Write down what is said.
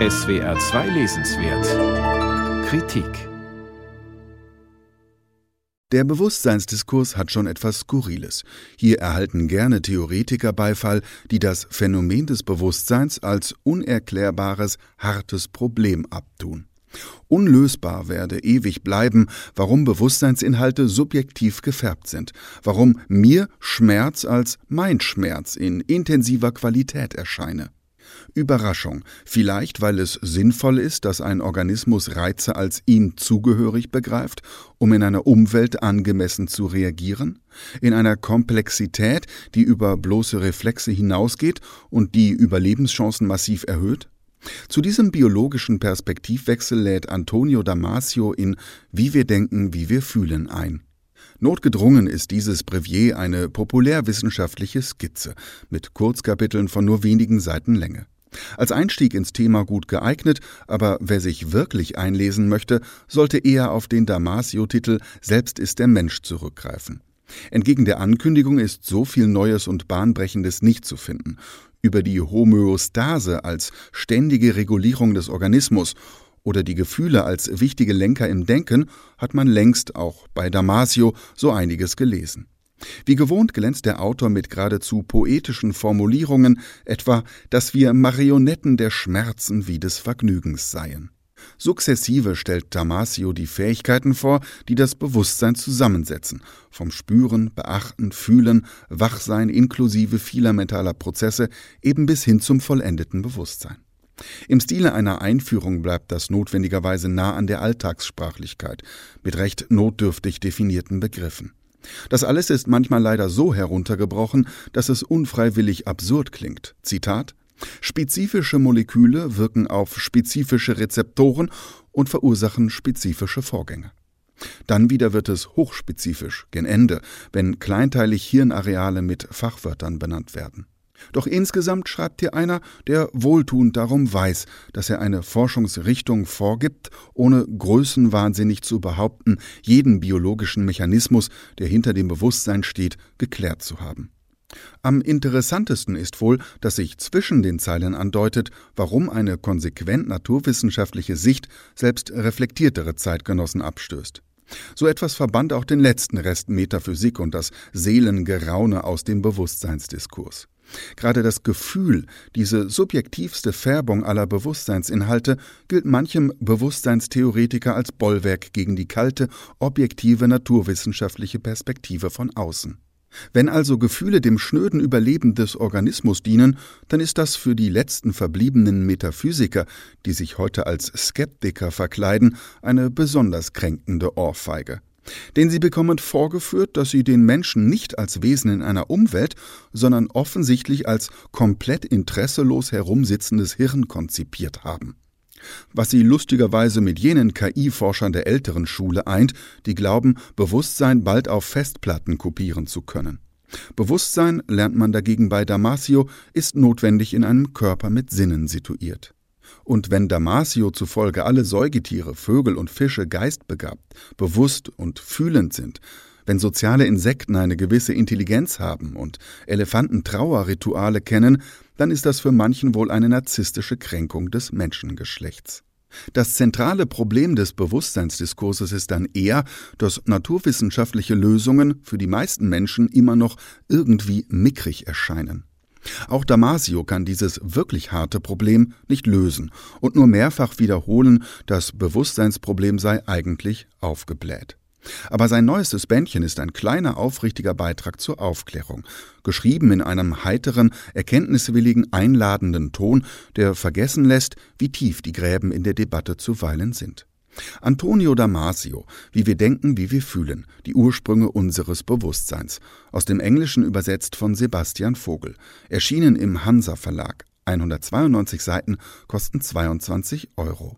SWR 2 Lesenswert Kritik Der Bewusstseinsdiskurs hat schon etwas Skurriles. Hier erhalten gerne Theoretiker Beifall, die das Phänomen des Bewusstseins als unerklärbares, hartes Problem abtun. Unlösbar werde ewig bleiben, warum Bewusstseinsinhalte subjektiv gefärbt sind, warum mir Schmerz als mein Schmerz in intensiver Qualität erscheine. Überraschung, vielleicht weil es sinnvoll ist, dass ein Organismus Reize als ihm zugehörig begreift, um in einer Umwelt angemessen zu reagieren, in einer Komplexität, die über bloße Reflexe hinausgeht und die Überlebenschancen massiv erhöht? Zu diesem biologischen Perspektivwechsel lädt Antonio Damasio in Wie wir denken, wie wir fühlen ein. Notgedrungen ist dieses Brevier eine populärwissenschaftliche Skizze mit Kurzkapiteln von nur wenigen Seiten Länge. Als Einstieg ins Thema gut geeignet, aber wer sich wirklich einlesen möchte, sollte eher auf den Damasio-Titel Selbst ist der Mensch zurückgreifen. Entgegen der Ankündigung ist so viel Neues und Bahnbrechendes nicht zu finden. Über die Homöostase als ständige Regulierung des Organismus oder die Gefühle als wichtige Lenker im Denken hat man längst auch bei Damasio so einiges gelesen. Wie gewohnt glänzt der Autor mit geradezu poetischen Formulierungen, etwa, dass wir Marionetten der Schmerzen wie des Vergnügens seien. Sukzessive stellt Damasio die Fähigkeiten vor, die das Bewusstsein zusammensetzen, vom Spüren, Beachten, Fühlen, Wachsein inklusive vieler mentaler Prozesse eben bis hin zum vollendeten Bewusstsein. Im Stile einer Einführung bleibt das notwendigerweise nah an der Alltagssprachlichkeit, mit recht notdürftig definierten Begriffen. Das alles ist manchmal leider so heruntergebrochen, dass es unfreiwillig absurd klingt. Zitat Spezifische Moleküle wirken auf spezifische Rezeptoren und verursachen spezifische Vorgänge. Dann wieder wird es hochspezifisch, gen Ende, wenn kleinteilig Hirnareale mit Fachwörtern benannt werden. Doch insgesamt schreibt hier einer, der wohltuend darum weiß, dass er eine Forschungsrichtung vorgibt, ohne größenwahnsinnig zu behaupten, jeden biologischen Mechanismus, der hinter dem Bewusstsein steht, geklärt zu haben. Am interessantesten ist wohl, dass sich zwischen den Zeilen andeutet, warum eine konsequent naturwissenschaftliche Sicht selbst reflektiertere Zeitgenossen abstößt. So etwas verband auch den letzten Rest Metaphysik und das Seelengeraune aus dem Bewusstseinsdiskurs. Gerade das Gefühl, diese subjektivste Färbung aller Bewusstseinsinhalte, gilt manchem Bewusstseinstheoretiker als Bollwerk gegen die kalte, objektive naturwissenschaftliche Perspektive von außen. Wenn also Gefühle dem schnöden Überleben des Organismus dienen, dann ist das für die letzten verbliebenen Metaphysiker, die sich heute als Skeptiker verkleiden, eine besonders kränkende Ohrfeige. Denn sie bekommen vorgeführt, dass sie den Menschen nicht als Wesen in einer Umwelt, sondern offensichtlich als komplett interesselos herumsitzendes Hirn konzipiert haben. Was sie lustigerweise mit jenen KI-Forschern der älteren Schule eint, die glauben, Bewusstsein bald auf Festplatten kopieren zu können. Bewusstsein, lernt man dagegen bei Damasio, ist notwendig in einem Körper mit Sinnen situiert. Und wenn Damasio zufolge alle Säugetiere, Vögel und Fische geistbegabt, bewusst und fühlend sind, wenn soziale Insekten eine gewisse Intelligenz haben und Elefanten Trauerrituale kennen, dann ist das für manchen wohl eine narzisstische Kränkung des Menschengeschlechts. Das zentrale Problem des Bewusstseinsdiskurses ist dann eher, dass naturwissenschaftliche Lösungen für die meisten Menschen immer noch irgendwie mickrig erscheinen. Auch Damasio kann dieses wirklich harte Problem nicht lösen und nur mehrfach wiederholen, das Bewusstseinsproblem sei eigentlich aufgebläht. Aber sein neuestes Bändchen ist ein kleiner, aufrichtiger Beitrag zur Aufklärung, geschrieben in einem heiteren, erkenntniswilligen, einladenden Ton, der vergessen lässt, wie tief die Gräben in der Debatte zuweilen sind. Antonio Damasio, Wie wir denken, wie wir fühlen, die Ursprünge unseres Bewusstseins, aus dem Englischen übersetzt von Sebastian Vogel, erschienen im Hansa Verlag, 192 Seiten, kosten 22 Euro.